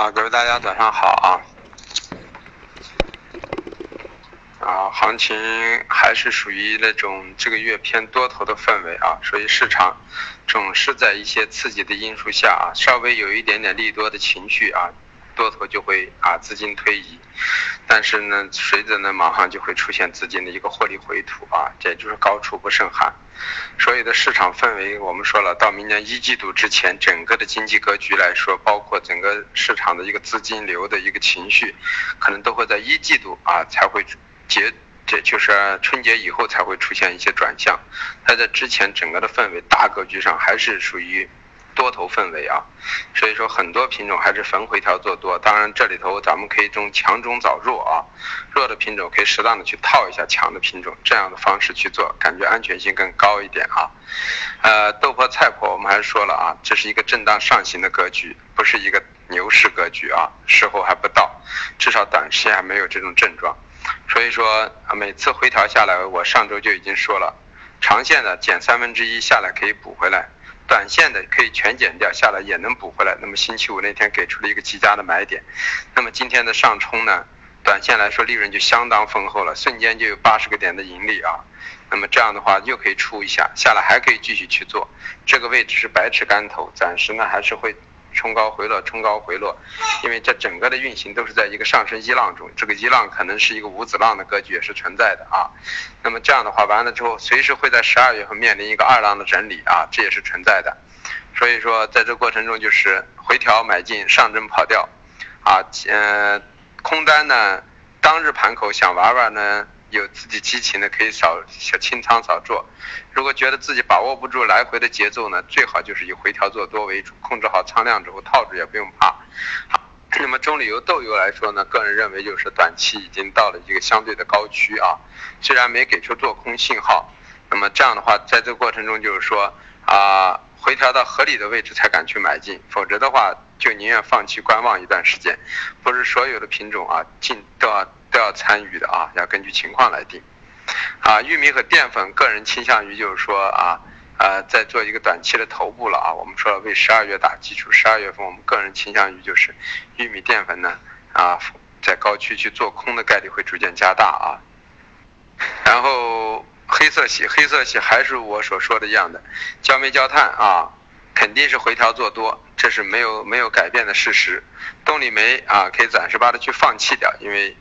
啊，各位大家早上好啊！啊，行情还是属于那种这个月偏多头的氛围啊，所以市场总是在一些刺激的因素下啊，稍微有一点点利多的情绪啊。多头就会啊资金推移，但是呢，随着呢马上就会出现资金的一个获利回吐啊，这就是高处不胜寒。所有的市场氛围，我们说了，到明年一季度之前，整个的经济格局来说，包括整个市场的一个资金流的一个情绪，可能都会在一季度啊才会结，这就是春节以后才会出现一些转向。它在之前整个的氛围大格局上还是属于。多头氛围啊，所以说很多品种还是逢回调做多。当然这里头咱们可以中强中找弱啊，弱的品种可以适当的去套一下强的品种，这样的方式去做，感觉安全性更高一点啊。呃，豆粕菜粕我们还是说了啊，这是一个震荡上行的格局，不是一个牛市格局啊，时候还不到，至少短期还没有这种症状。所以说每次回调下来，我上周就已经说了，长线的减三分之一下来可以补回来。短线的可以全减掉下来也能补回来。那么星期五那天给出了一个极佳的买点，那么今天的上冲呢，短线来说利润就相当丰厚了，瞬间就有八十个点的盈利啊。那么这样的话又可以出一下，下来还可以继续去做。这个位置是百尺竿头，暂时呢还是会。冲高回落，冲高回落，因为这整个的运行都是在一个上升一浪中，这个一浪可能是一个五子浪的格局也是存在的啊。那么这样的话完了之后，随时会在十二月份面临一个二浪的整理啊，这也是存在的。所以说在这过程中就是回调买进，上证跑掉，啊，呃，空单呢，当日盘口想玩玩呢。有自己激情的可以少小清仓少做，如果觉得自己把握不住来回的节奏呢，最好就是以回调做多为主，控制好仓量之后套住也不用怕。好，那么中旅游豆油来说呢，个人认为就是短期已经到了一个相对的高区啊，虽然没给出做空信号，那么这样的话，在这个过程中就是说啊，回调到合理的位置才敢去买进，否则的话就宁愿放弃观望一段时间。不是所有的品种啊进都要。都要参与的啊，要根据情况来定。啊，玉米和淀粉，个人倾向于就是说啊，呃，在做一个短期的头部了啊。我们说了为十二月打基础，十二月份我们个人倾向于就是玉米淀粉呢啊，在高区去做空的概率会逐渐加大啊。然后黑色系，黑色系还是我所说的一样的，焦煤焦炭啊，肯定是回调做多，这是没有没有改变的事实。动力煤啊，可以暂时把它去放弃掉，因为。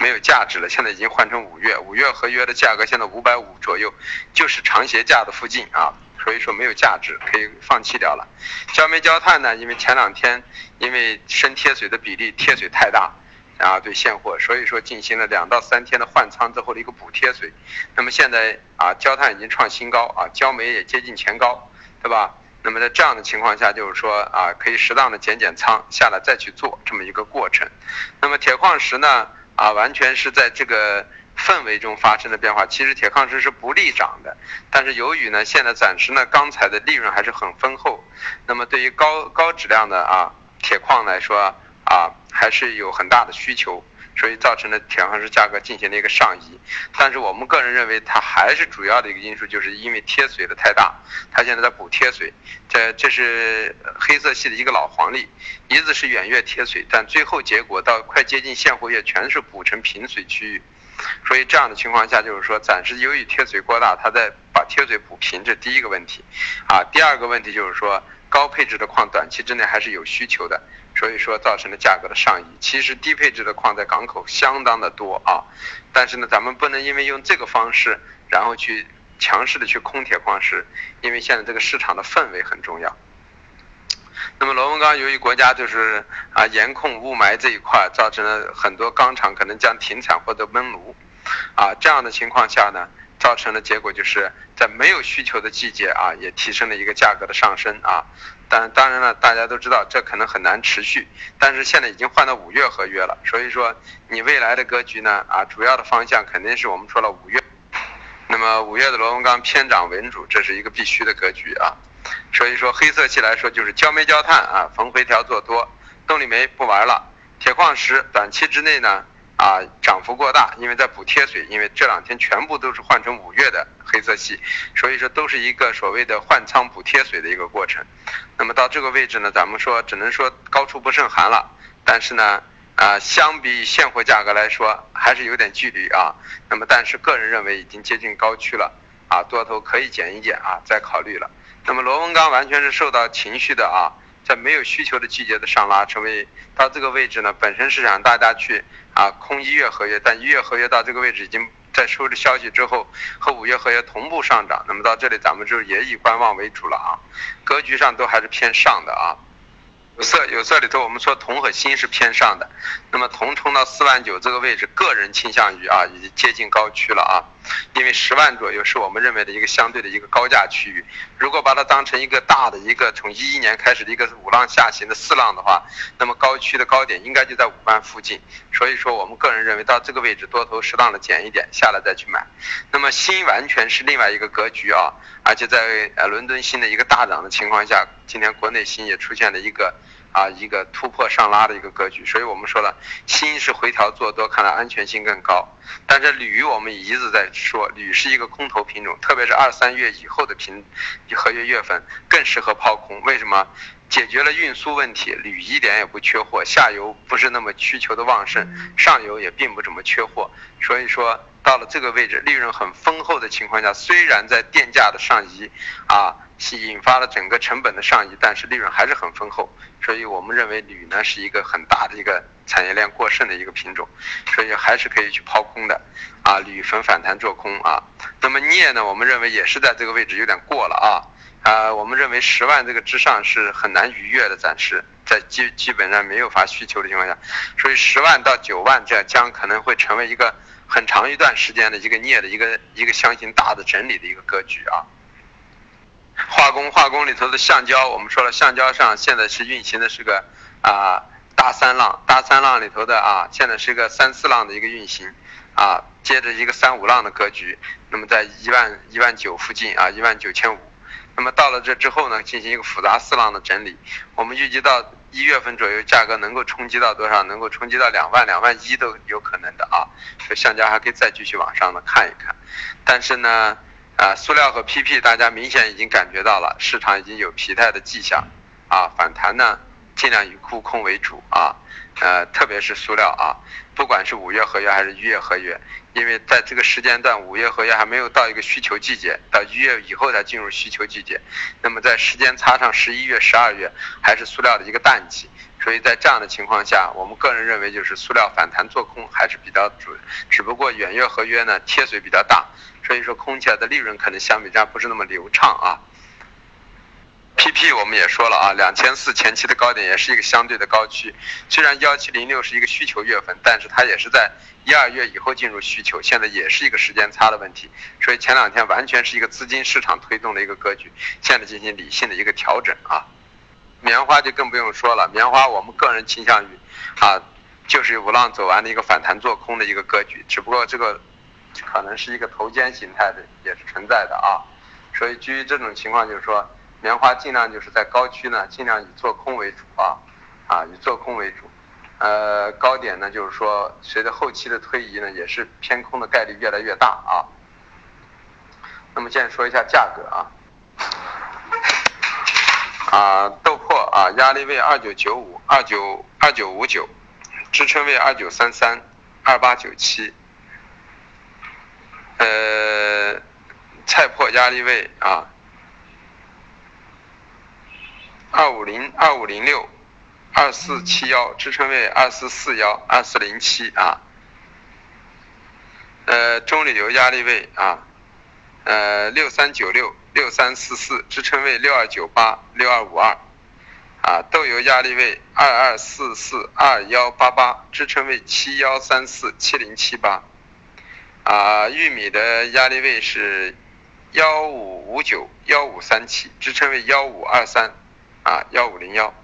没有价值了，现在已经换成五月，五月合约的价格现在五百五左右，就是长协价的附近啊，所以说没有价值，可以放弃掉了。焦煤焦炭呢，因为前两天因为深贴水的比例贴水太大，然后对现货，所以说进行了两到三天的换仓之后的一个补贴水。那么现在啊，焦炭已经创新高啊，焦煤也接近前高，对吧？那么在这样的情况下，就是说啊，可以适当的减减仓下来再去做这么一个过程。那么铁矿石呢？啊，完全是在这个氛围中发生的变化。其实铁矿石是不利涨的，但是由于呢，现在暂时呢，钢材的利润还是很丰厚，那么对于高高质量的啊铁矿来说啊，还是有很大的需求。所以造成了铁矿石价格进行了一个上移，但是我们个人认为它还是主要的一个因素，就是因为贴水的太大，它现在在补贴水，这这是黑色系的一个老黄历，一直是远月贴水，但最后结果到快接近现货月全是补成平水区域，所以这样的情况下就是说暂时由于贴水过大，它在把贴水补平，这第一个问题，啊，第二个问题就是说。高配置的矿短期之内还是有需求的，所以说造成了价格的上移。其实低配置的矿在港口相当的多啊，但是呢，咱们不能因为用这个方式，然后去强势的去空铁矿石，因为现在这个市场的氛围很重要。那么螺纹钢由于国家就是啊严控雾霾这一块，造成了很多钢厂可能将停产或者焖炉，啊这样的情况下呢。造成的结果就是在没有需求的季节啊，也提升了一个价格的上升啊。但当然了，大家都知道这可能很难持续。但是现在已经换到五月合约了，所以说你未来的格局呢啊，主要的方向肯定是我们说了五月。那么五月的螺纹钢偏涨为主，这是一个必须的格局啊。所以说黑色系来说就是焦煤焦炭啊，逢回调做多，动力煤不玩了。铁矿石短期之内呢。啊涨幅过大，因为在补贴水，因为这两天全部都是换成五月的黑色系，所以说都是一个所谓的换仓补贴水的一个过程。那么到这个位置呢，咱们说只能说高处不胜寒了，但是呢。啊，相比现货价格来说，还是有点距离啊。那么，但是个人认为已经接近高区了啊，多头可以减一减啊，再考虑了。那么，螺纹钢完全是受到情绪的啊，在没有需求的季节的上拉，成为到这个位置呢，本身是想大家去啊空一月合约，但一月合约到这个位置已经在收着消息之后，和五月合约同步上涨。那么到这里，咱们就也以观望为主了啊，格局上都还是偏上的啊。有色有色里头，我们说铜和锌是偏上的，那么铜冲到四万九这个位置，个人倾向于啊，已经接近高区了啊，因为十万左右是我们认为的一个相对的一个高价区域。如果把它当成一个大的一个从一一年开始的一个五浪下行的四浪的话，那么高区的高点应该就在五万附近。所以说，我们个人认为到这个位置多头适当的减一点，下来再去买。那么锌完全是另外一个格局啊，而且在呃伦敦新的一个大涨的情况下，今天国内新也出现了一个。啊，一个突破上拉的一个格局，所以我们说了，新是回调做多，看来安全性更高。但是铝，我们一直在说，铝是一个空头品种，特别是二三月以后的品合约月份更适合抛空。为什么？解决了运输问题，铝一点也不缺货，下游不是那么需求的旺盛，上游也并不怎么缺货。所以说，到了这个位置，利润很丰厚的情况下，虽然在电价的上移，啊。引发了整个成本的上移，但是利润还是很丰厚，所以我们认为铝呢是一个很大的一个产业链过剩的一个品种，所以还是可以去抛空的，啊，铝粉反弹做空啊。那么镍呢，我们认为也是在这个位置有点过了啊，啊，我们认为十万这个之上是很难逾越的，暂时在基基本上没有发需求的情况下，所以十万到九万这将可能会成为一个很长一段时间的一个镍的一个一个箱型大的整理的一个格局啊。化工化工里头的橡胶，我们说了，橡胶上现在是运行的是个啊大三浪，大三浪里头的啊，现在是一个三四浪的一个运行，啊，接着一个三五浪的格局，那么在一万一万九附近啊，一万九千五，那么到了这之后呢，进行一个复杂四浪的整理，我们预计到一月份左右，价格能够冲击到多少？能够冲击到两万两万一都有可能的啊，所以橡胶还可以再继续往上的看一看，但是呢。啊，塑料和 PP，大家明显已经感觉到了，市场已经有疲态的迹象，啊，反弹呢，尽量以沽空为主啊，呃，特别是塑料啊，不管是五月合约还是一月合约，因为在这个时间段，五月合约还没有到一个需求季节，到一月以后才进入需求季节，那么在时间差上十一月、十二月还是塑料的一个淡季，所以在这样的情况下，我们个人认为就是塑料反弹做空还是比较准，只不过远月合约呢贴水比较大。所以说，空起来的利润可能相比之下不是那么流畅啊。PP 我们也说了啊，两千四前期的高点也是一个相对的高区。虽然幺七零六是一个需求月份，但是它也是在一二月以后进入需求，现在也是一个时间差的问题。所以前两天完全是一个资金市场推动的一个格局，现在进行理性的一个调整啊。棉花就更不用说了，棉花我们个人倾向于啊，就是五浪走完的一个反弹做空的一个格局，只不过这个。可能是一个头肩形态的，也是存在的啊，所以基于这种情况，就是说棉花尽量就是在高区呢，尽量以做空为主啊，啊以做空为主，呃高点呢就是说随着后期的推移呢，也是偏空的概率越来越大啊。那么现在说一下价格啊，啊豆粕啊压力位二九九五二九二九五九，支撑位二九三三二八九七。呃，菜粕压力位啊，二五零二五零六，二四七幺支撑位二四四幺二四零七啊。呃，中铝油压力位啊，呃六三九六六三四四支撑位六二九八六二五二啊。豆油压力位二二四四二幺八八支撑位七幺三四七零七八。啊，玉米的压力位是幺五五九幺五三七，支撑位幺五二三啊幺五零幺。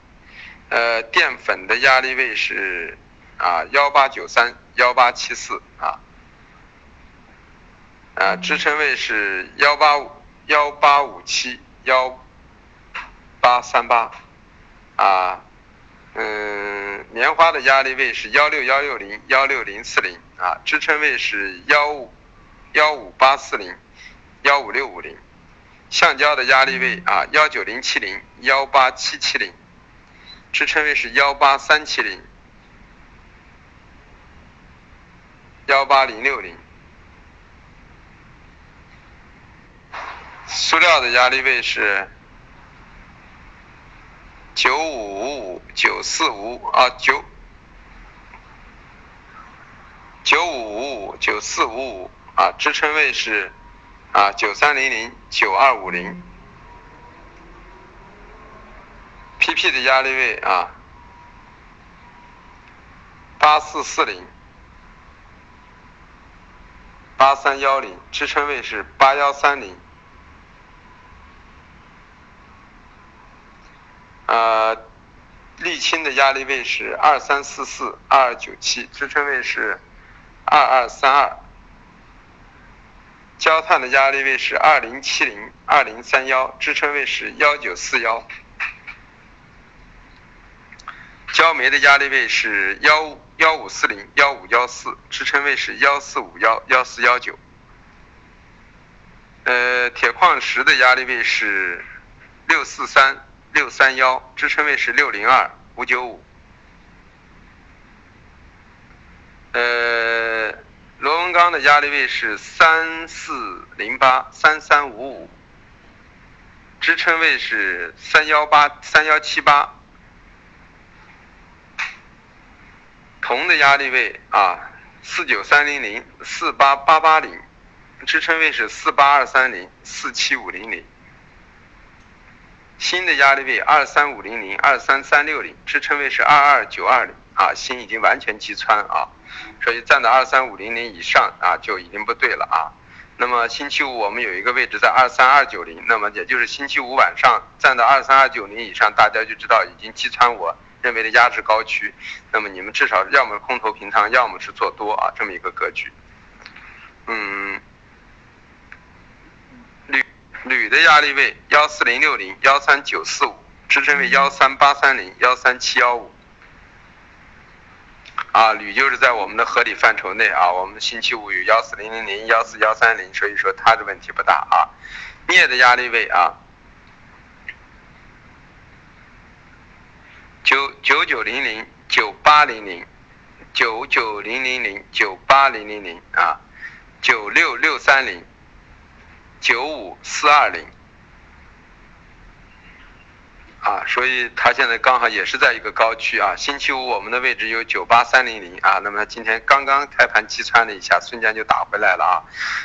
呃，淀粉的压力位是啊幺八九三幺八七四啊。啊，支撑位是幺八五幺八五七幺八三八啊。嗯，棉花的压力位是幺六幺六零幺六零四零啊，支撑位是幺五幺五八四零幺五六五零。橡胶的压力位啊幺九零七零幺八七七零，支撑位是幺八三七零幺八零六零。塑料的压力位是九五五五九四五啊九九五五五九四五五啊，支撑位是啊九三零零九二五零。PP 的压力位啊八四四零八三幺零，支撑位是八幺三零。呃，沥青的压力位是二三四四二九七，支撑位是二二三二。焦炭的压力位是二零七零二零三幺，支撑位是幺九四幺。焦煤的压力位是幺幺五四零幺五幺四，支撑位是幺四五幺幺四幺九。呃，铁矿石的压力位是六四三。六三幺支撑位是六零二五九五，呃，螺纹钢的压力位是三四零八三三五五，支撑位是三幺八三幺七八，铜的压力位啊四九三零零四八八八零，支撑位是四八二三零四七五零零。锌的压力位二三五零零二三三六零，支撑位是二二九二零。啊，锌已经完全击穿啊，所以站到二三五零零以上啊就已经不对了啊。那么星期五我们有一个位置在二三二九零，那么也就是星期五晚上站到二三二九零以上，大家就知道已经击穿我认为的压制高区，那么你们至少要么空头平仓，要么是做多啊，这么一个格局，嗯。铝的压力位幺四零六零幺三九四五，支撑位幺三八三零幺三七幺五。啊，铝就是在我们的合理范畴内啊。我们星期五有幺四零零零幺四幺三零，所以说它的问题不大啊。镍的压力位啊，九九九零零九八零零九九零零零九八零零零啊，九六六三零。九五四二零，啊，所以它现在刚好也是在一个高区啊。星期五我们的位置有九八三零零啊，那么今天刚刚开盘击穿了一下，瞬间就打回来了啊。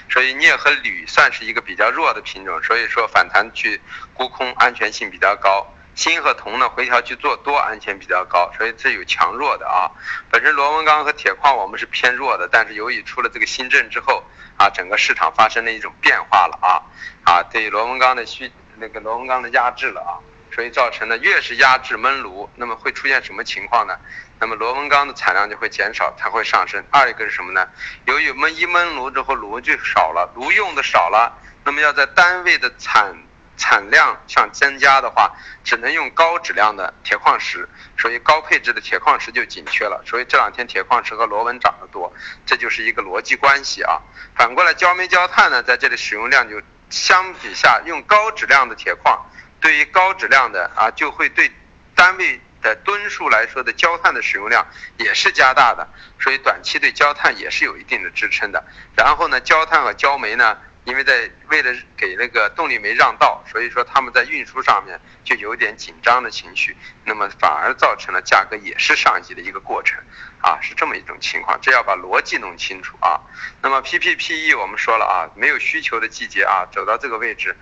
所以镍和铝算是一个比较弱的品种，所以说反弹去沽空安全性比较高。锌和铜呢回调去做多安全比较高，所以这有强弱的啊。本身螺纹钢和铁矿我们是偏弱的，但是由于出了这个新政之后啊，整个市场发生了一种变化了啊啊，对螺纹钢的需那个螺纹钢的压制了啊，所以造成了越是压制焖炉，那么会出现什么情况呢？那么螺纹钢的产量就会减少，才会上升。二一个是什么呢？由于焖一焖炉之后炉就少了，炉用的少了，那么要在单位的产产量上增加的话，只能用高质量的铁矿石，所以高配置的铁矿石就紧缺了。所以这两天铁矿石和螺纹涨得多，这就是一个逻辑关系啊。反过来焦煤焦炭呢，在这里使用量就相比下用高质量的铁矿，对于高质量的啊，就会对单位的吨数来说的焦炭的使用量也是加大的，所以短期对焦炭也是有一定的支撑的。然后呢，焦炭和焦煤呢？因为在为了给那个动力煤让道，所以说他们在运输上面就有点紧张的情绪，那么反而造成了价格也是上移的一个过程，啊，是这么一种情况，这要把逻辑弄清楚啊。那么 PPPE 我们说了啊，没有需求的季节啊，走到这个位置，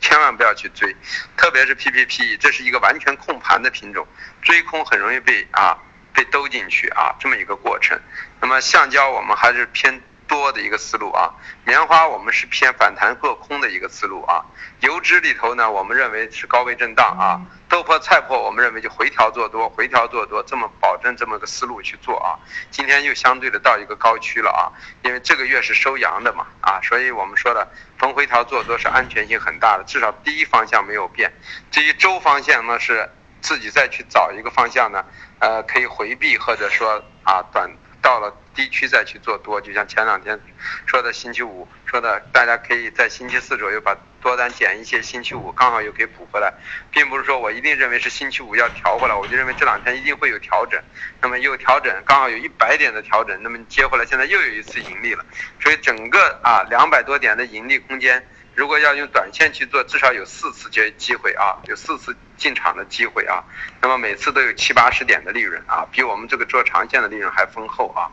千万不要去追，特别是 PPP，这是一个完全控盘的品种，追空很容易被啊被兜进去啊，这么一个过程。那么橡胶我们还是偏。多的一个思路啊，棉花我们是偏反弹做空的一个思路啊，油脂里头呢，我们认为是高位震荡啊，豆粕菜粕我们认为就回调做多，回调做多，这么保证这么个思路去做啊，今天又相对的到一个高区了啊，因为这个月是收阳的嘛啊，所以我们说的逢回调做多是安全性很大的，至少第一方向没有变，至于周方向呢是自己再去找一个方向呢，呃，可以回避或者说啊短到了低区再去做多，就像前两天说的星期五说的，大家可以在星期四左右把多单减一些，星期五刚好又可以补回来，并不是说我一定认为是星期五要调回来，我就认为这两天一定会有调整，那么又调整，刚好有一百点的调整，那么接回来现在又有一次盈利了，所以整个啊两百多点的盈利空间。如果要用短线去做，至少有四次机机会啊，有四次进场的机会啊，那么每次都有七八十点的利润啊，比我们这个做长线的利润还丰厚啊。